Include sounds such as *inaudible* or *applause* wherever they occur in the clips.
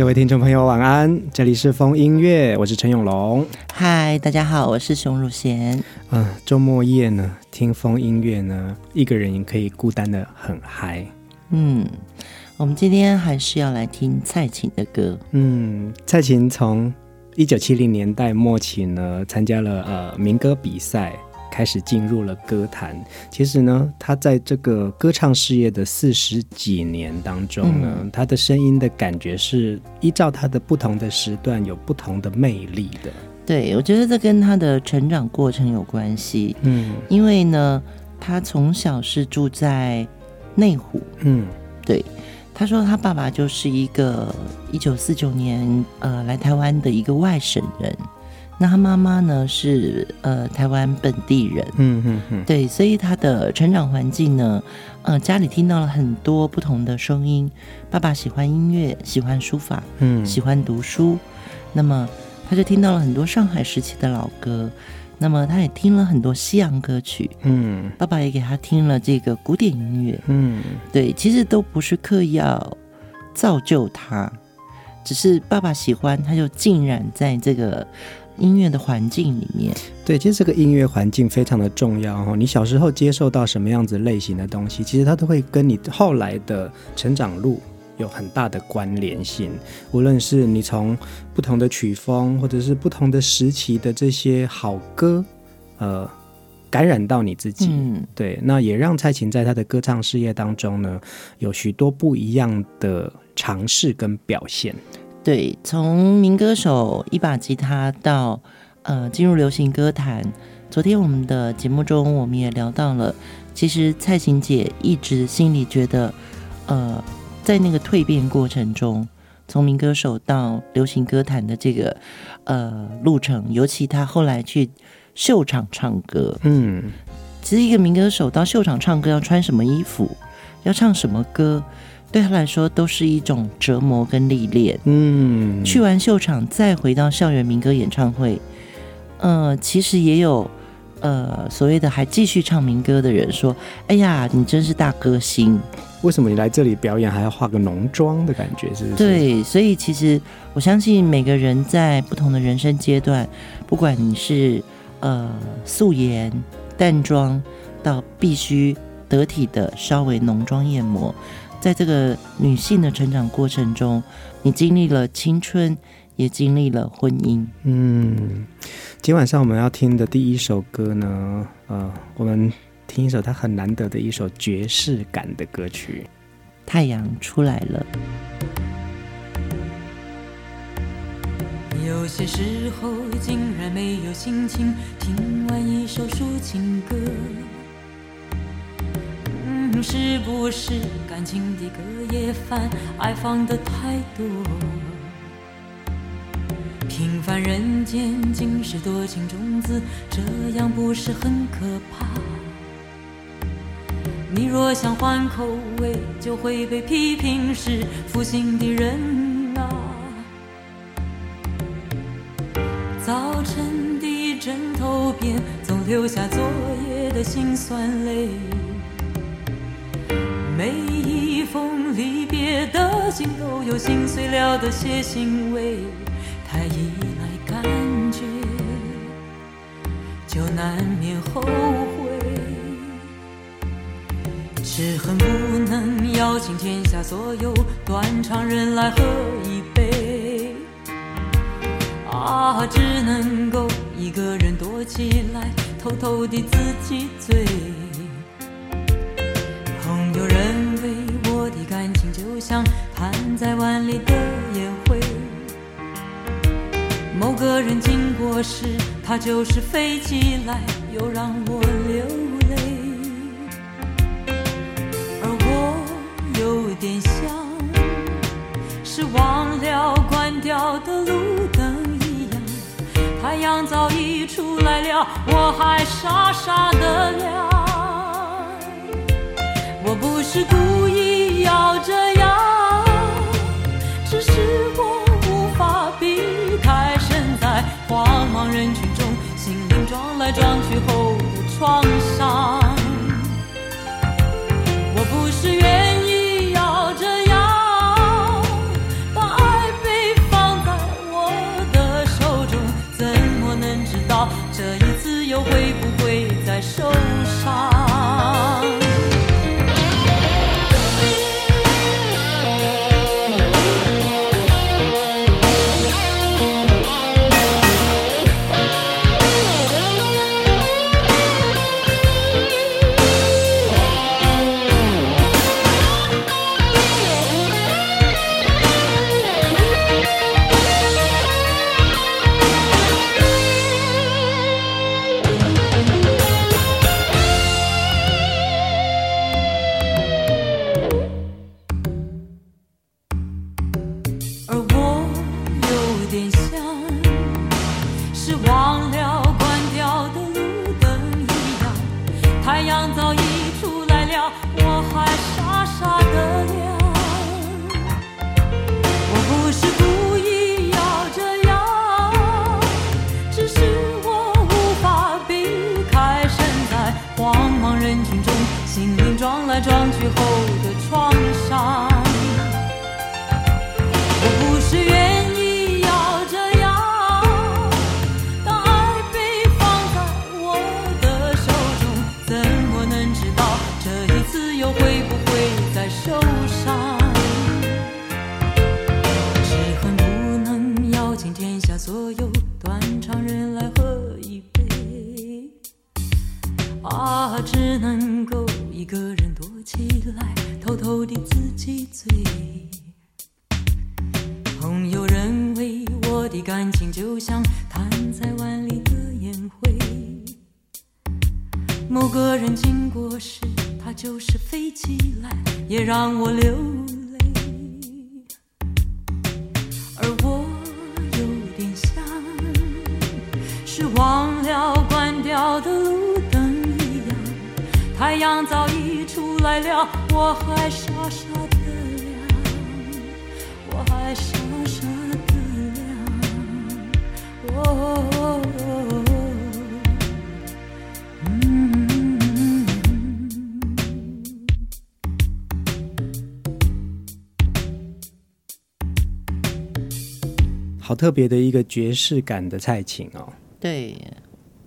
各位听众朋友，晚安！这里是风音乐，我是陈永龙。嗨，大家好，我是熊汝贤。嗯，周末夜呢，听风音乐呢，一个人也可以孤单的很嗨。嗯，我们今天还是要来听蔡琴的歌。嗯，蔡琴从一九七零年代末期呢，参加了呃民歌比赛。开始进入了歌坛。其实呢，他在这个歌唱事业的四十几年当中呢，嗯、他的声音的感觉是依照他的不同的时段有不同的魅力的。对，我觉得这跟他的成长过程有关系。嗯，因为呢，他从小是住在内湖。嗯，对，他说他爸爸就是一个一九四九年呃来台湾的一个外省人。那他妈妈呢是呃台湾本地人，嗯嗯嗯，对，所以他的成长环境呢，呃家里听到了很多不同的声音。爸爸喜欢音乐，喜欢书法，嗯，喜欢读书，那么他就听到了很多上海时期的老歌，那么他也听了很多西洋歌曲，嗯，爸爸也给他听了这个古典音乐，嗯，对，其实都不是刻意要造就他，只是爸爸喜欢，他就浸染在这个。音乐的环境里面，对，其实这个音乐环境非常的重要哦。你小时候接受到什么样子类型的东西，其实它都会跟你后来的成长路有很大的关联性。无论是你从不同的曲风，或者是不同的时期的这些好歌，呃，感染到你自己，嗯，对，那也让蔡琴在她的歌唱事业当中呢，有许多不一样的尝试跟表现。对，从民歌手一把吉他到呃进入流行歌坛。昨天我们的节目中，我们也聊到了，其实蔡琴姐一直心里觉得，呃，在那个蜕变过程中，从民歌手到流行歌坛的这个呃路程，尤其她后来去秀场唱歌，嗯，其实一个民歌手到秀场唱歌要穿什么衣服，要唱什么歌。对他来说都是一种折磨跟历练。嗯，去完秀场再回到校园民歌演唱会，呃，其实也有呃所谓的还继续唱民歌的人说：“哎呀，你真是大歌星！为什么你来这里表演还要化个浓妆的感觉？是不是？”对，所以其实我相信每个人在不同的人生阶段，不管你是呃素颜淡妆，到必须得体的稍微浓妆艳抹。在这个女性的成长过程中，你经历了青春，也经历了婚姻。嗯，今晚上我们要听的第一首歌呢，呃，我们听一首它很难得的一首爵士感的歌曲，《太阳出来了》。有些时候竟然没有心情听完一首抒情歌。是不是感情的隔夜饭，爱放的太多？平凡人间尽是多情种子，这样不是很可怕？你若想换口味，就会被批评是负心的人啊！早晨的枕头边，总留下昨夜的辛酸泪。每一封离别的信都有心碎了的血腥味，太依赖感觉，就难免后悔。只恨不能邀请天下所有断肠人来喝一杯，啊，只能够一个人躲起来，偷偷地自己醉。感情就像摊在碗里的烟灰。某个人经过时，他就是飞起来，又让我流泪。而我有点像是忘了关掉的路灯一样，太阳早已出来了，我还傻傻的亮。我不是故意来撞去后的创伤。点像是忘了关掉的路灯一样，太阳早已出来了，我还傻傻的亮。我不是故意要这样，只是我无法避开身在茫茫人群中，心灵撞来撞去后的创伤。感情就像弹在碗里的烟灰。某个人经过时，他就是飞起来也让我流泪。而我有点像是忘了关掉的路灯一样，太阳早已出来了，我还傻傻的亮，我还傻傻。好特别的一个爵士感的蔡琴哦，对，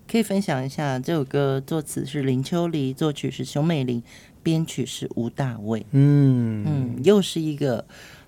可以分享一下这首歌作词是林秋离，作曲是熊美玲，编曲是吴大卫。嗯嗯，又是一个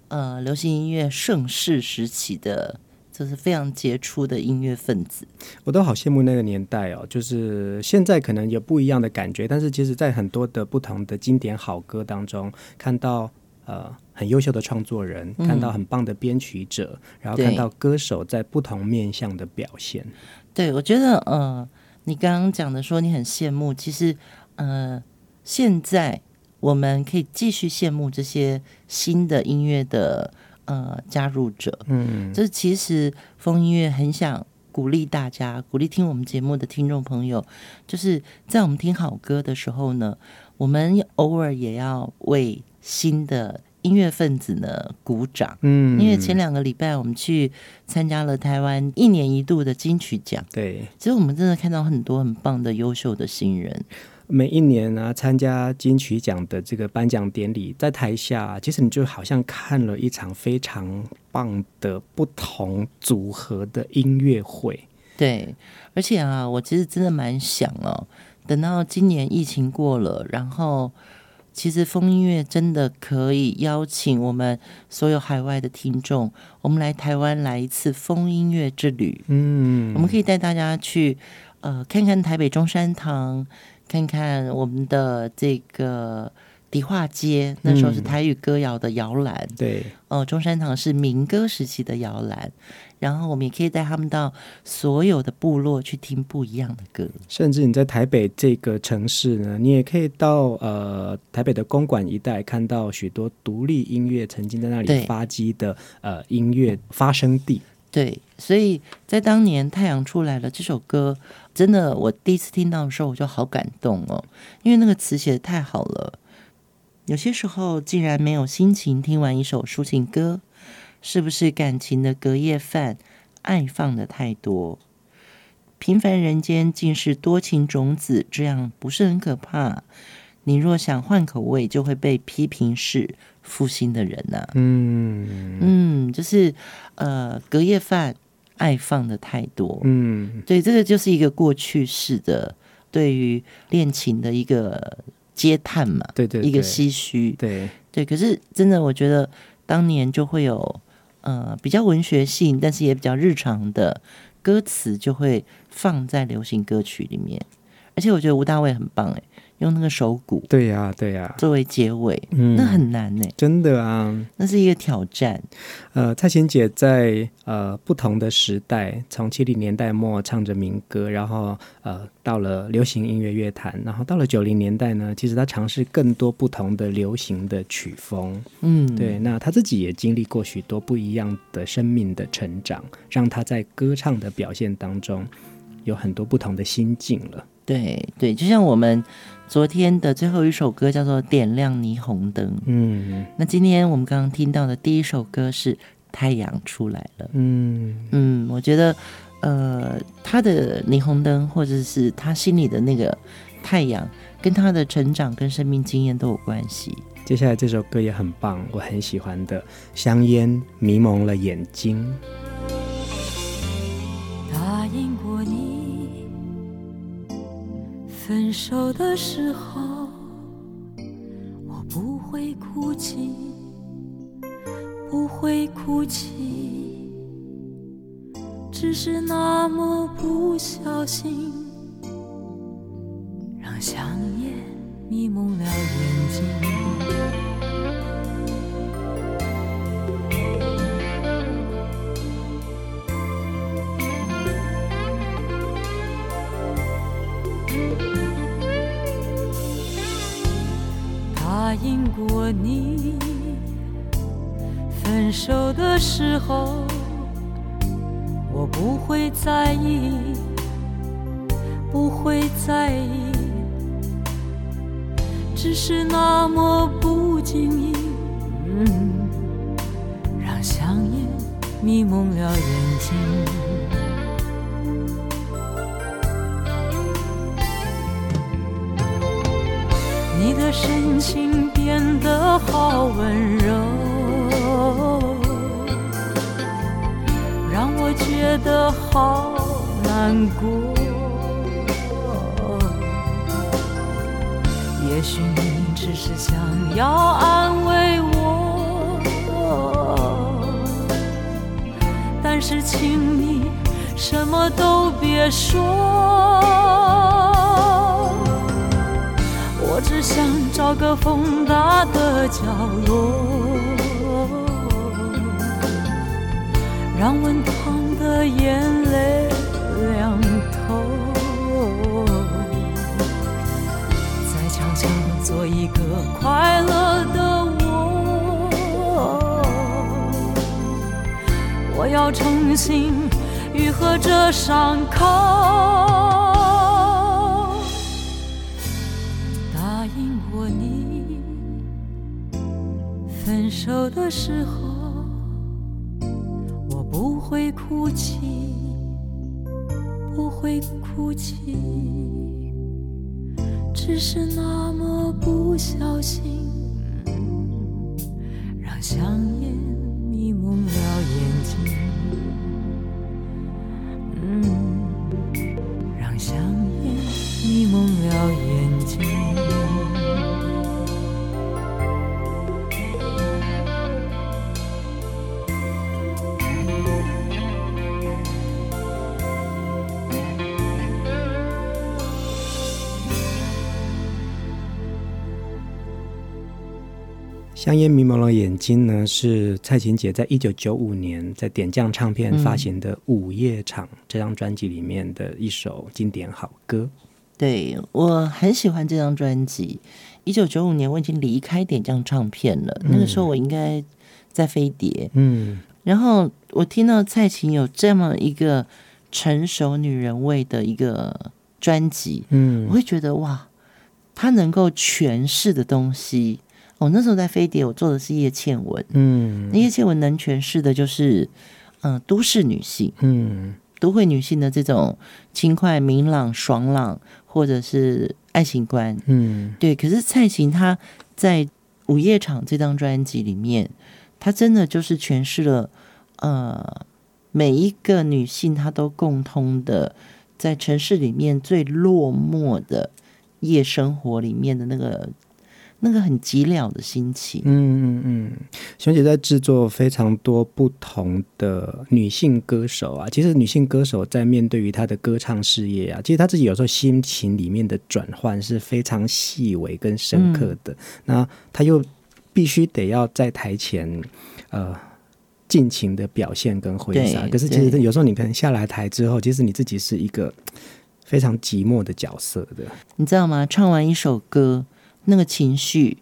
呃流行音乐盛世时期的，就是非常杰出的音乐分子。我都好羡慕那个年代哦，就是现在可能有不一样的感觉，但是其实在很多的不同的经典好歌当中看到。呃，很优秀的创作人，看到很棒的编曲者，嗯，然后看到歌手在不同面向的表现。对，我觉得，呃，你刚刚讲的说你很羡慕，其实，呃，现在我们可以继续羡慕这些新的音乐的呃加入者。嗯，这其实风音乐很想鼓励大家，鼓励听我们节目的听众朋友，就是在我们听好歌的时候呢，我们偶尔也要为。新的音乐分子呢，鼓掌。嗯，因为前两个礼拜我们去参加了台湾一年一度的金曲奖。对，其实我们真的看到很多很棒的优秀的新人。每一年呢、啊，参加金曲奖的这个颁奖典礼，在台下，其实你就好像看了一场非常棒的不同组合的音乐会。对，而且啊，我其实真的蛮想哦，等到今年疫情过了，然后。其实风音乐真的可以邀请我们所有海外的听众，我们来台湾来一次风音乐之旅。嗯，我们可以带大家去，呃，看看台北中山堂，看看我们的这个迪化街，那时候是台语歌谣的摇篮。嗯、对，哦，中山堂是民歌时期的摇篮。然后我们也可以带他们到所有的部落去听不一样的歌。甚至你在台北这个城市呢，你也可以到呃台北的公馆一带，看到许多独立音乐曾经在那里发迹的呃音乐发生地。对，所以在当年《太阳出来了》这首歌，真的我第一次听到的时候，我就好感动哦，因为那个词写的太好了。有些时候竟然没有心情听完一首抒情歌，是不是感情的隔夜饭，爱放的太多？平凡人间竟是多情种子，这样不是很可怕？你若想换口味，就会被批评是负心的人呐、啊。嗯嗯，就是呃，隔夜饭爱放的太多。嗯，对，这个就是一个过去式的对于恋情的一个。嗟叹嘛，对，对对，一个唏嘘，对对。可是真的，我觉得当年就会有呃比较文学性，但是也比较日常的歌词，就会放在流行歌曲里面。而且我觉得吴大卫很棒哎。用那个手鼓，对呀、啊，对呀、啊，作为结尾，嗯，那很难呢，真的啊，那是一个挑战。呃，蔡琴姐在呃不同的时代，从七零年代末唱着民歌，然后呃到了流行音乐乐坛，然后到了九零年代呢，其实她尝试更多不同的流行的曲风，嗯，对，那她自己也经历过许多不一样的生命的成长，让她在歌唱的表现当中有很多不同的心境了。对对，就像我们。昨天的最后一首歌叫做《点亮霓虹灯》。嗯，那今天我们刚刚听到的第一首歌是《太阳出来了》。嗯嗯，我觉得，呃，他的霓虹灯，或者是他心里的那个太阳，跟他的成长跟生命经验都有关系。接下来这首歌也很棒，我很喜欢的《香烟迷蒙了眼睛》。分手的时候，我不会哭泣，不会哭泣，只是那么不小心，让香烟迷蒙了眼睛。时候我不会在意，不会在意，只是那么不经意，嗯，让香烟迷蒙了眼睛。你的神情变得好温柔，觉得好难过。也许你只是想要安慰我，但是请你什么都别说。我只想找个风大的角落，让温烫的眼泪两头，再悄悄做一个快乐的我。我要重新愈合这伤口。答应过你分手的时候，哭泣，不会哭泣，只是那么不小心，让香烟香烟迷蒙了眼睛呢，是蔡琴姐在一九九五年在点将唱片发行的《午夜场》这张专辑里面的一首经典好歌。对，我很喜欢这张专辑。一九九五年我已经离开点将唱片了，嗯、那个时候我应该在飞碟。嗯，然后我听到蔡琴有这么一个成熟女人味的一个专辑，嗯，我会觉得哇，她能够诠释的东西。我、哦、那时候在飞碟，我做的是叶倩文，嗯，那叶倩文能诠释的就是，嗯、呃，都市女性，嗯，都会女性的这种轻快、明朗、爽朗，或者是爱情观，嗯，对。可是蔡琴她在《午夜场》这张专辑里面，她真的就是诠释了，呃，每一个女性她都共通的，在城市里面最落寞的夜生活里面的那个。那个很寂寥的心情。嗯嗯嗯，熊姐在制作非常多不同的女性歌手啊。其实女性歌手在面对于她的歌唱事业啊，其实她自己有时候心情里面的转换是非常细微跟深刻的。嗯、那她又必须得要在台前呃尽情的表现跟挥洒。可是其实有时候你可能下来台之后，其实你自己是一个非常寂寞的角色的。你知道吗？唱完一首歌。那个情绪，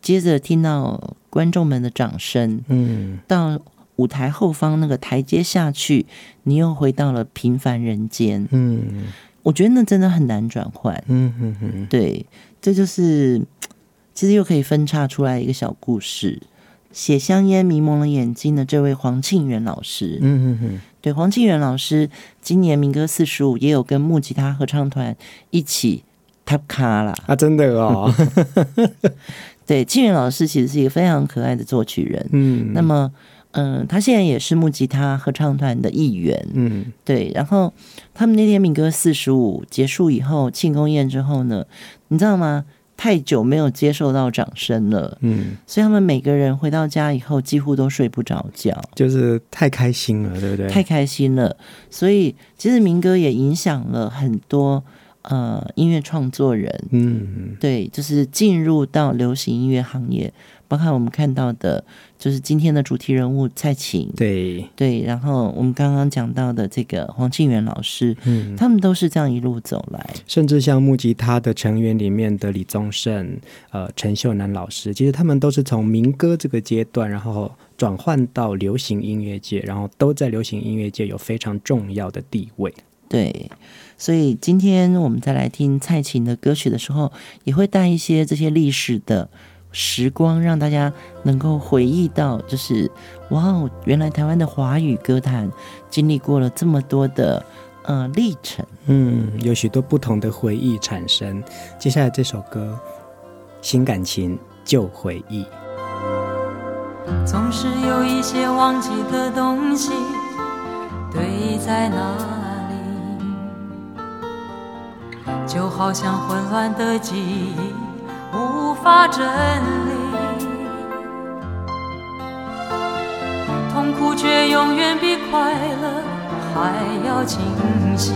接着听到观众们的掌声，嗯，到舞台后方那个台阶下去，你又回到了平凡人间，嗯，我觉得那真的很难转换，嗯哼哼，对，这就是其实又可以分叉出来一个小故事。写香烟迷蒙了眼睛的这位黄庆元老师，嗯哼哼，对，黄庆元老师今年民歌四十五也有跟木吉他合唱团一起。他卡了啊！真的哦，*laughs* 对，庆元老师其实是一个非常可爱的作曲人。嗯，那么，嗯、呃，他现在也是木吉他合唱团的一员。嗯，对。然后他们那天民歌四十五结束以后，庆功宴之后呢，你知道吗？太久没有接受到掌声了。嗯，所以他们每个人回到家以后，几乎都睡不着觉，就是太开心了，对不对？太开心了。所以其实民歌也影响了很多。呃，音乐创作人，嗯，对，就是进入到流行音乐行业，包括我们看到的，就是今天的主题人物蔡琴，对。对，然后我们刚刚讲到的这个黄庆元老师，嗯，他们都是这样一路走来，甚至像木吉他的成员里面的李宗盛、呃陈秀男老师，其实他们都是从民歌这个阶段，然后转换到流行音乐界，然后都在流行音乐界有非常重要的地位，对。所以今天我们再来听蔡琴的歌曲的时候，也会带一些这些历史的时光，让大家能够回忆到，就是哇哦，原来台湾的华语歌坛经历过了这么多的呃历程，嗯，有许多不同的回忆产生。接下来这首歌，新感情旧回忆，总是有一些忘记的东西堆在那。就好像混乱的记忆无法整理，痛苦却永远比快乐还要清晰。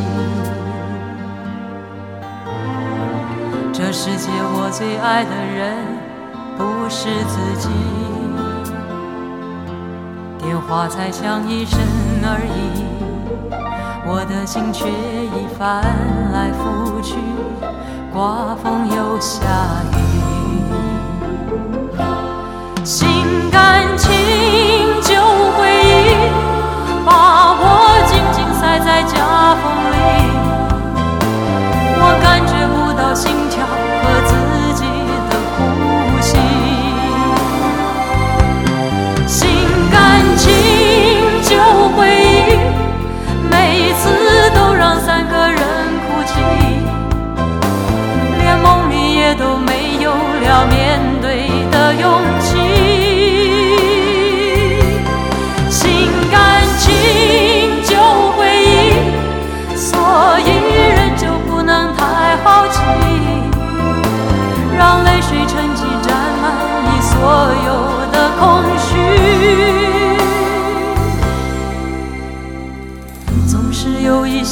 这世界我最爱的人不是自己，电话才响一声而已。我的心却已翻来覆去，刮风又下雨，心甘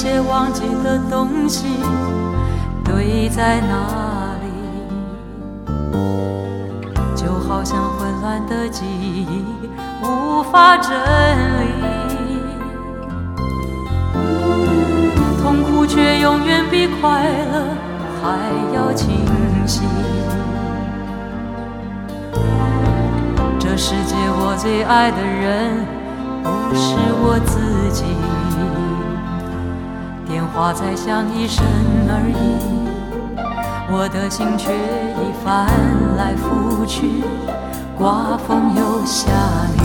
些忘记的东西堆在那里，就好像混。乱的记忆无法整理，痛苦却永远比快乐还要清晰。这世界我最爱的人不是我自己，电话才响一声而已。我的心却已翻来覆去，刮风又下雨，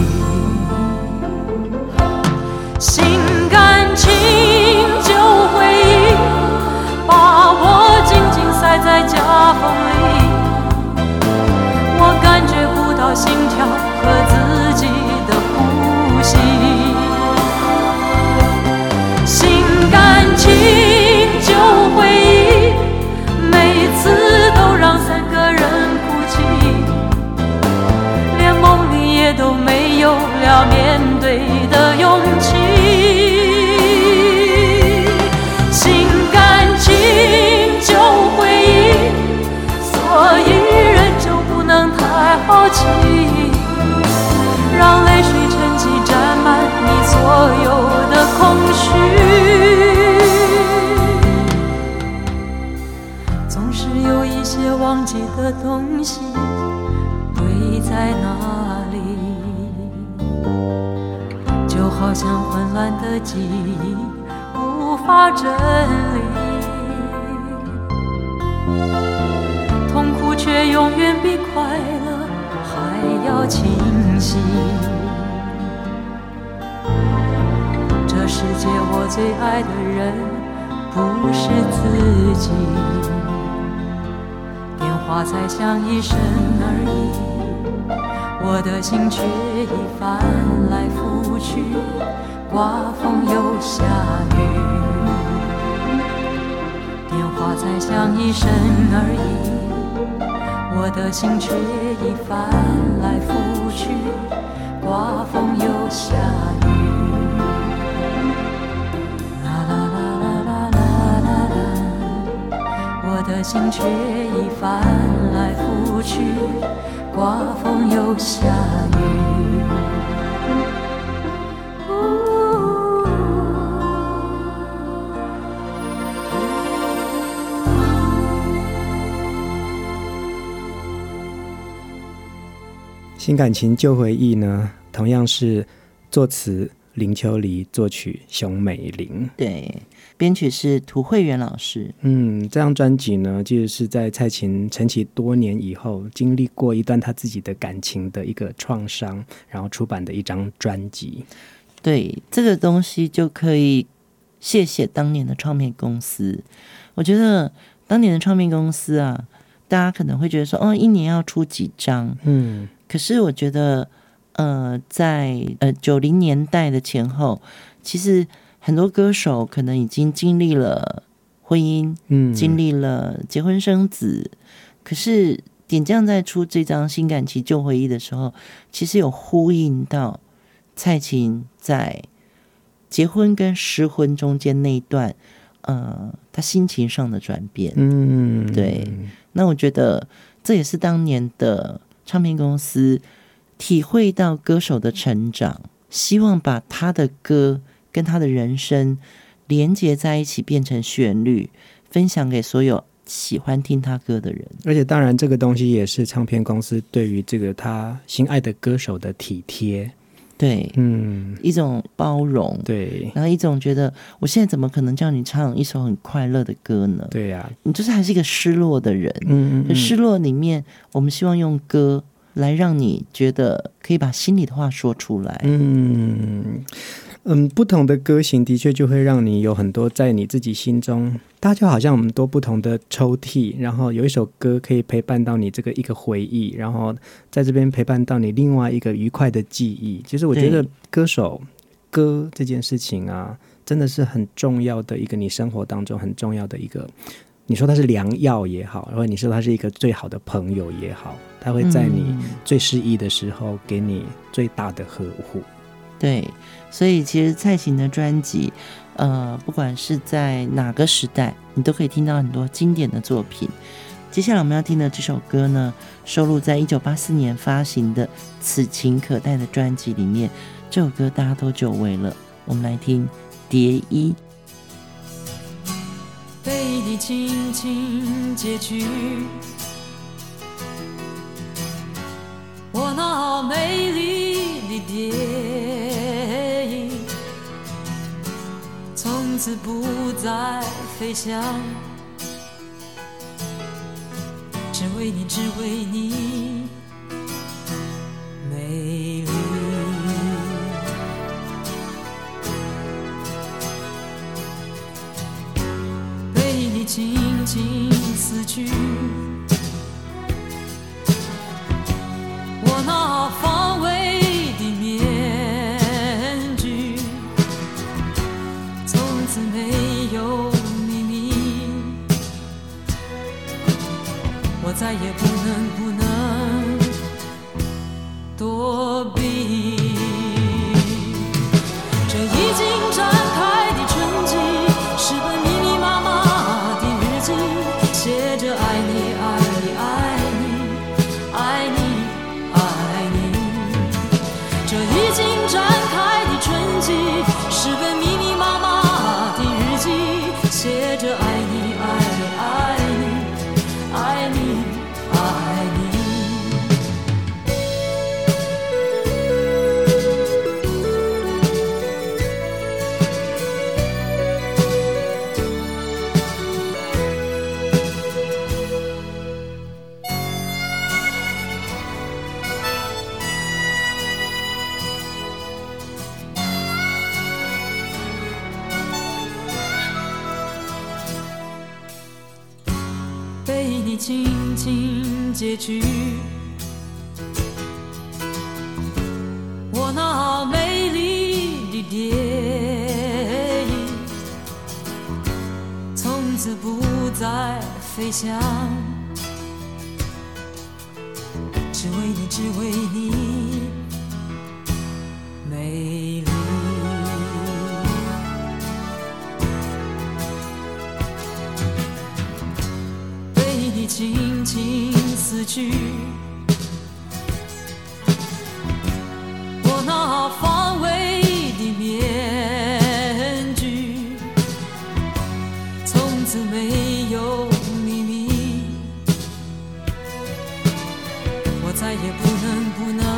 心甘情旧回忆把我紧紧塞在夹缝里，我感觉不到心跳和自己的呼吸，忘记的东西堆在那里，就好像混乱的记忆无法整理，痛苦却永远比快乐还要清晰。这世界我最爱的人不是自己。话才响一声而已，我的心却已翻来覆去，刮风又下雨。电话才响一声而已，我的心却已翻来覆去，刮风又下雨。心却已翻来覆去，刮风又下雨。新感情旧回忆呢，同样是作词林秋离，作曲熊美玲。对。编曲是涂惠源老师。嗯，这张专辑呢，其实是在蔡琴沉寂多年以后，经历过一段他自己的感情的一个创伤，然后出版的一张专辑。对，这个东西就可以谢谢当年的唱片公司。我觉得当年的唱片公司啊，大家可能会觉得说，哦，一年要出几张。嗯，可是我觉得，呃，在呃九零年代的前后，其实。很多歌手可能已经经历了婚姻，嗯，经历了结婚生子，可是点将在出这张《新感情旧回忆》的时候，其实有呼应到蔡琴在结婚跟失婚中间那一段，呃，他心情上的转变，嗯，对。那我觉得这也是当年的唱片公司体会到歌手的成长，希望把他的歌。跟他的人生连接在一起，变成旋律，分享给所有喜欢听他歌的人。而且，当然，这个东西也是唱片公司对于这个他心爱的歌手的体贴。对，嗯，一种包容。对，然后一种觉得，我现在怎么可能叫你唱一首很快乐的歌呢？对呀、啊，你就是还是一个失落的人。嗯，嗯，嗯，失落里面，我们希望用歌来让你觉得可以把心里的话说出来。嗯。嗯，不同的歌型的确就会让你有很多在你自己心中，它就好像我们多不同的抽屉，然后有一首歌可以陪伴到你这个一个回忆，然后在这边陪伴到你另外一个愉快的记忆。其实我觉得歌手歌这件事情啊，真的是很重要的一个你生活当中很重要的一个，你说它是良药也好，或者你说它是一个最好的朋友也好，它会在你最失意的时候给你最大的呵护。对。所以，其实蔡琴的专辑，呃，不管是在哪个时代，你都可以听到很多经典的作品。接下来我们要听的这首歌呢，收录在一九八四年发行的《此情可待》的专辑里面。这首歌大家都久违了，我们来听《蝶衣》。被你轻轻截去，美丽的蝶影，从此不再飞翔，只为你，只为你，再也不能不不能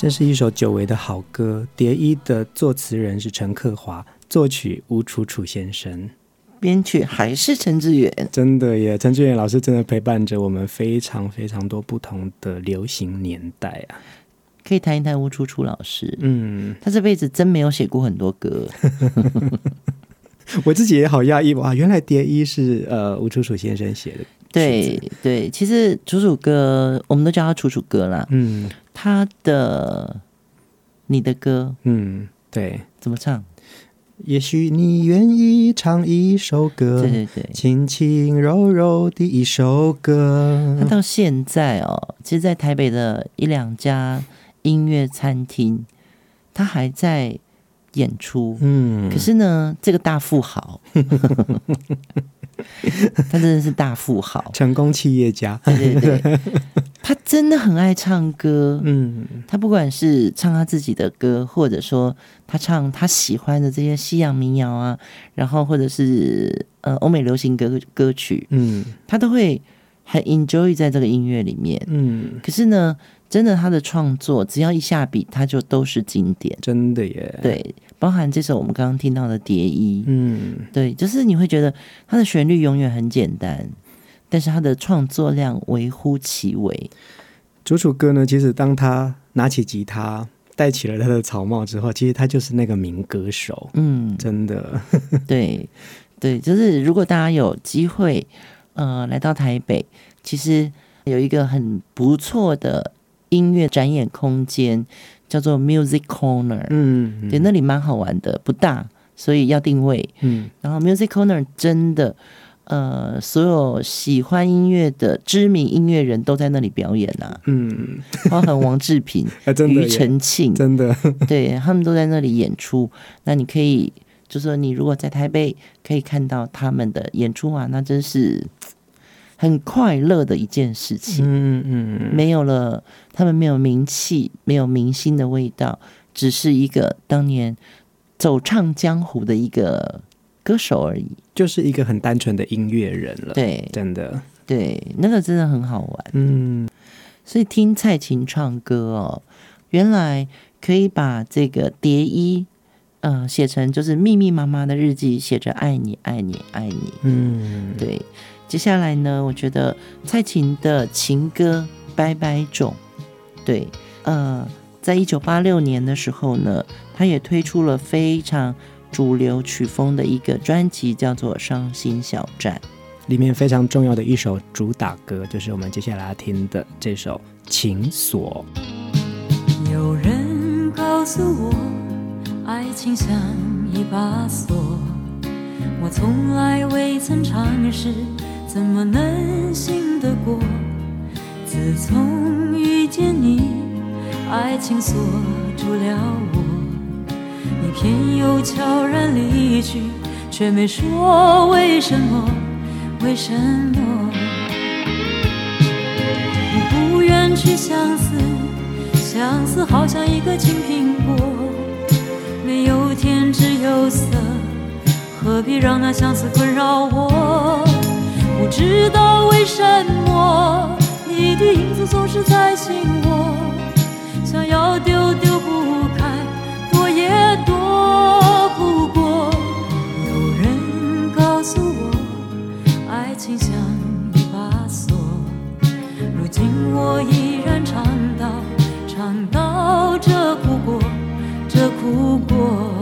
这是一首久违的好歌，《蝶衣》的作词人是陈克华，作曲吴楚楚先生，编曲还是陈志远。真的耶，陈志远老师真的陪伴着我们非常非常多不同的流行年代啊！可以谈一谈吴楚楚老师，嗯，他这辈子真没有写过很多歌，*laughs* 我自己也好讶异哇！原来《蝶衣》是呃吴楚楚先生写的。对对，其实楚楚哥，我们都叫他楚楚哥啦。嗯，他的你的歌，嗯，对，怎么唱？也许你愿意唱一首歌，对对对，轻轻柔柔的一首歌。他到现在哦，其实，在台北的一两家音乐餐厅，他还在演出。嗯，可是呢，这个大富豪。*laughs* 他真的是大富豪，成功企业家。对对对，*laughs* 他真的很爱唱歌。嗯，他不管是唱他自己的歌，或者说他唱他喜欢的这些西洋民谣啊，然后或者是呃欧美流行歌歌曲，嗯，他都会很 enjoy 在这个音乐里面，嗯。可是呢，真的他的创作，只要一下笔，他就都是经典，真的耶。对，包含这首我们刚刚听到的《蝶衣》，嗯，对，就是你会觉得他的旋律永远很简单，但是他的创作量微乎其微。楚楚哥呢，其实当他拿起吉他，戴起了他的草帽之后，其实他就是那个民歌手。嗯，真的。*laughs* *laughs* 对，对，就是如果大家有机会，呃，来到台北，其实有一个很不错的音乐展演空间，叫做 Music Corner。嗯，对，那里蛮好玩的，不大，所以要定位。嗯，然后 Music Corner 真的。呃，所有喜欢音乐的知名音乐人都在那里表演啊。嗯，包含王志平、*laughs* 庾澄庆，真的，*laughs* 对，他们都在那里演出。那你可以，就说你如果在台北可以看到他们的演出啊，那真是很快乐的一件事情。嗯嗯，没有了，他们没有名气，没有明星的味道，只是一个当年走唱江湖的一个。歌手而已，就是一个很单纯的音乐人了。对，真的，对，那个真的很好玩。嗯，所以听蔡琴唱歌哦，原来可以把这个蝶衣，呃，写成就是密密麻麻的日记，写着爱你，爱你，爱你。嗯，对。接下来呢，我觉得蔡琴的情歌《百百种》，对，呃，在一九八六年的时候呢，他也推出了非常。主流曲风的一个专辑叫做《伤心小站》，里面非常重要的一首主打歌，就是我们接下来要听的这首《情锁》。有人告诉我，爱情像一把锁，我从来未曾尝试，怎么能信得过？自从遇见你，爱情锁住了我。你偏又悄然离去，却没说为什么？为什么？我不愿去相思，相思好像一个青苹果，没有甜只有涩，何必让那相思困扰我？知道为什么，你的影子总是在心窝，想要丢丢不开。躲也躲不过。有人告诉我，爱情像一把锁。如今我依然尝到，尝到这苦果，这苦果。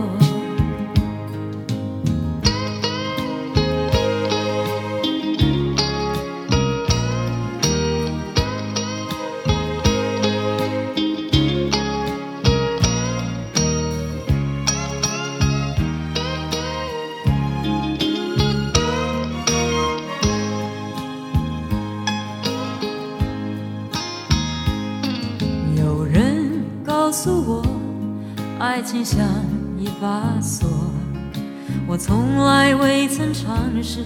像一把锁，我从来未曾尝试，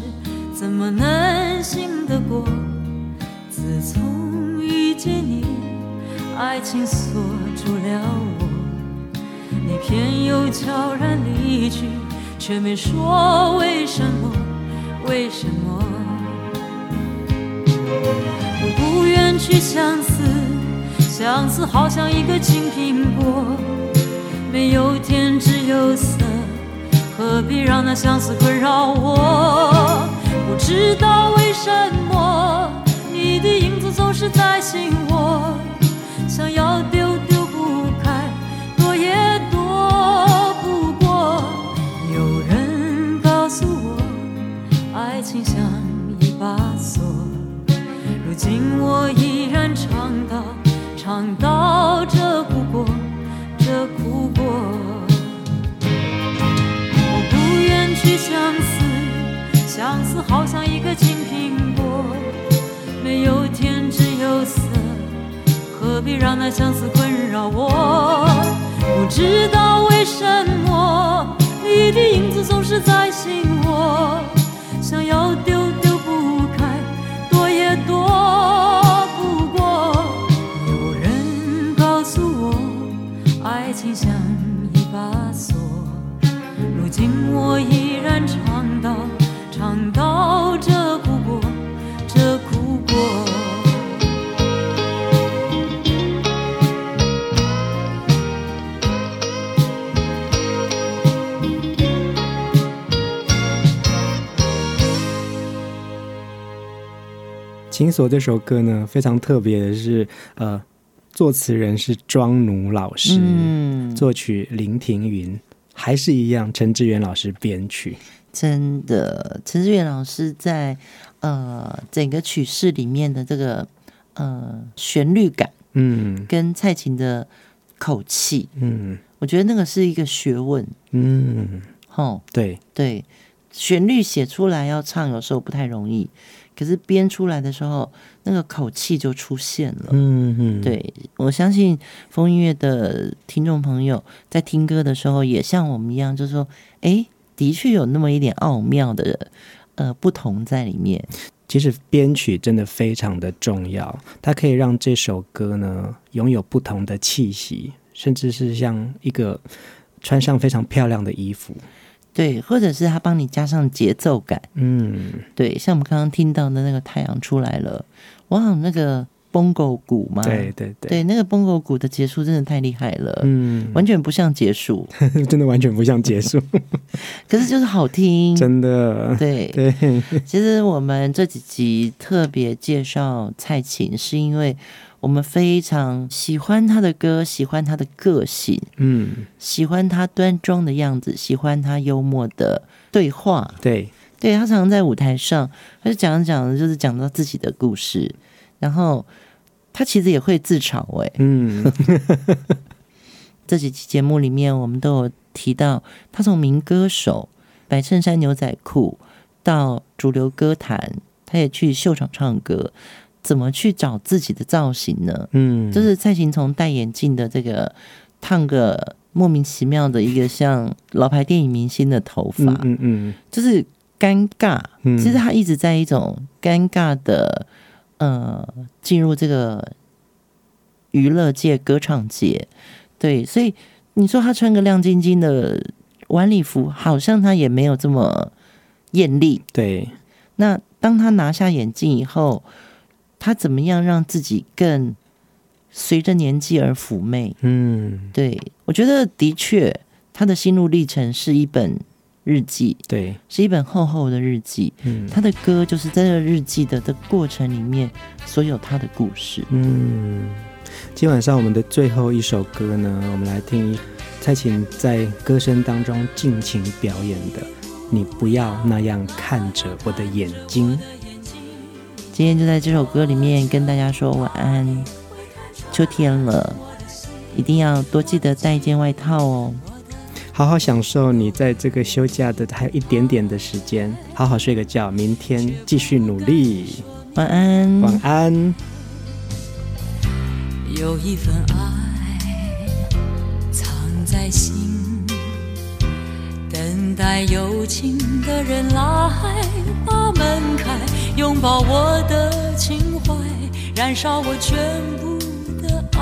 怎么能信得过？自从遇见你，爱情锁住了我，你偏又悄然离去，却没说为什么？为什么？我不愿去相思，相思好像一个青苹果。没有天，只有色，何必让那相思困扰我？不知道为什么，你的影子总是在心窝，想要丢丢不开，躲也躲不过。有人告诉我，爱情像一把锁，如今我依然尝到，尝到这苦果。的苦果，我不愿去相思，相思好像一个青苹果，没有甜只有涩，何必让那相思困扰我？不知道为什么，你的影子总是在心窝，想要丢情锁》这首歌呢，非常特别的是，呃，作词人是庄奴老师，嗯，作曲林庭云，还是一样，陈志远老师编曲。真的，陈志远老师在呃整个曲式里面的这个呃旋律感，嗯，跟蔡琴的口气，嗯，我觉得那个是一个学问，嗯，吼，对。对，旋律写出来要唱有时候不太容易，可是编出来的时候，那个口气就出现了，嗯嗯，对，我相信风音乐的听众朋友在听歌的时候也像我们一样，就是说，哎。的确有那么一点奥妙的呃不同在里面。其实编曲真的非常的重要，它可以让这首歌呢拥有不同的气息，甚至是像一个穿上非常漂亮的衣服。对，或者是他帮你加上节奏感。嗯，对，像我们刚刚听到的那个太阳出来了，哇，那个。Bongo 鼓嘛？对对对，对那个 Bongo 鼓的结束真的太厉害了，嗯，完全不像结束，*laughs* 真的完全不像结束，*laughs* 可是就是好听，*laughs* 真的，对对。其实我们这几集特别介绍蔡琴，是因为我们非常喜欢他的歌，喜欢他的个性，嗯，喜欢他端庄的样子，喜欢他幽默的对话，对，对他常常在舞台上，他就讲着讲着就是讲到自己的故事，然后。他其实也会自嘲哎，嗯，*laughs* 这几期节目里面，我们都有提到，他从民歌手、白衬衫、牛仔裤到主流歌坛，他也去秀场唱歌，怎么去找自己的造型呢？嗯，就是蔡琴从戴眼镜的这个烫个莫名其妙的一个像老牌电影明星的头发，嗯嗯，嗯，就是尴尬，其实他一直在一种尴尬的。呃，进入这个娱乐界、歌唱界，对，所以你说他穿个亮晶晶的晚礼服，好像他也没有这么艳丽。对，那当他拿下眼镜以后，他怎么样让自己更随着年纪而妩媚？嗯，对，我觉得的确，他的心路历程是一本。日记，对，是一本厚厚的日记。嗯，他的歌就是在这日记的的过程里面，所有他的故事。嗯，今晚上我们的最后一首歌呢，我们来听蔡琴在歌声当中尽情表演的《你不要那样看着我的眼睛》。今天就在这首歌里面跟大家说晚安。秋天了，一定要多记得带一件外套哦。好好享受你在这个休假的还有一点点的时间，好好睡个觉，明天继续努力。晚安，晚安。有一份爱藏在心，等待有情的人来把门开，拥抱我的情怀，燃烧我全部的爱。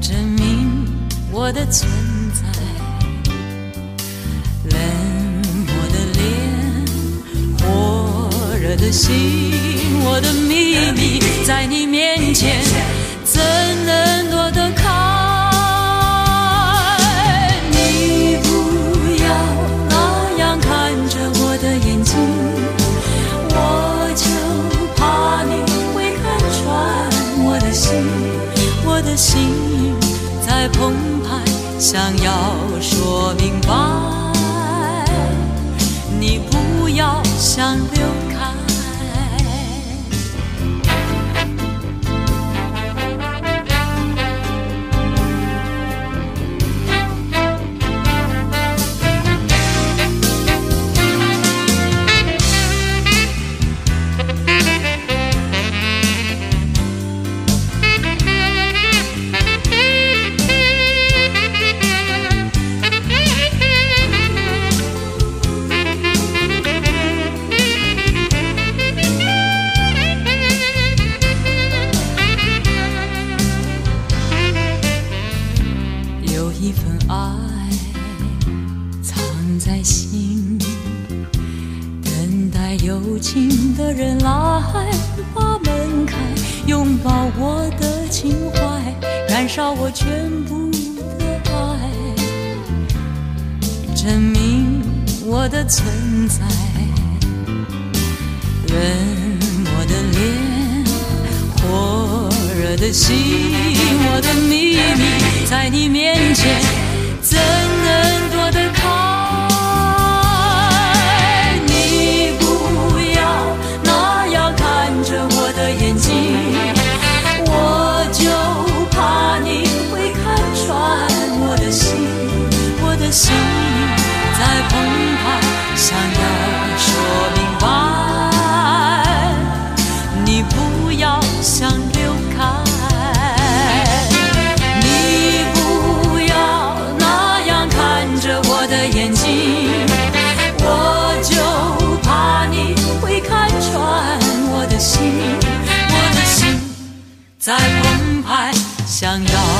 证明我的存在，冷漠的脸，火热的心，我的秘密，在你面前怎能躲得开？心在澎湃想要说明白，你不要想留。存在。冷漠的脸火热的心我的秘密在你面前。在澎湃，想要。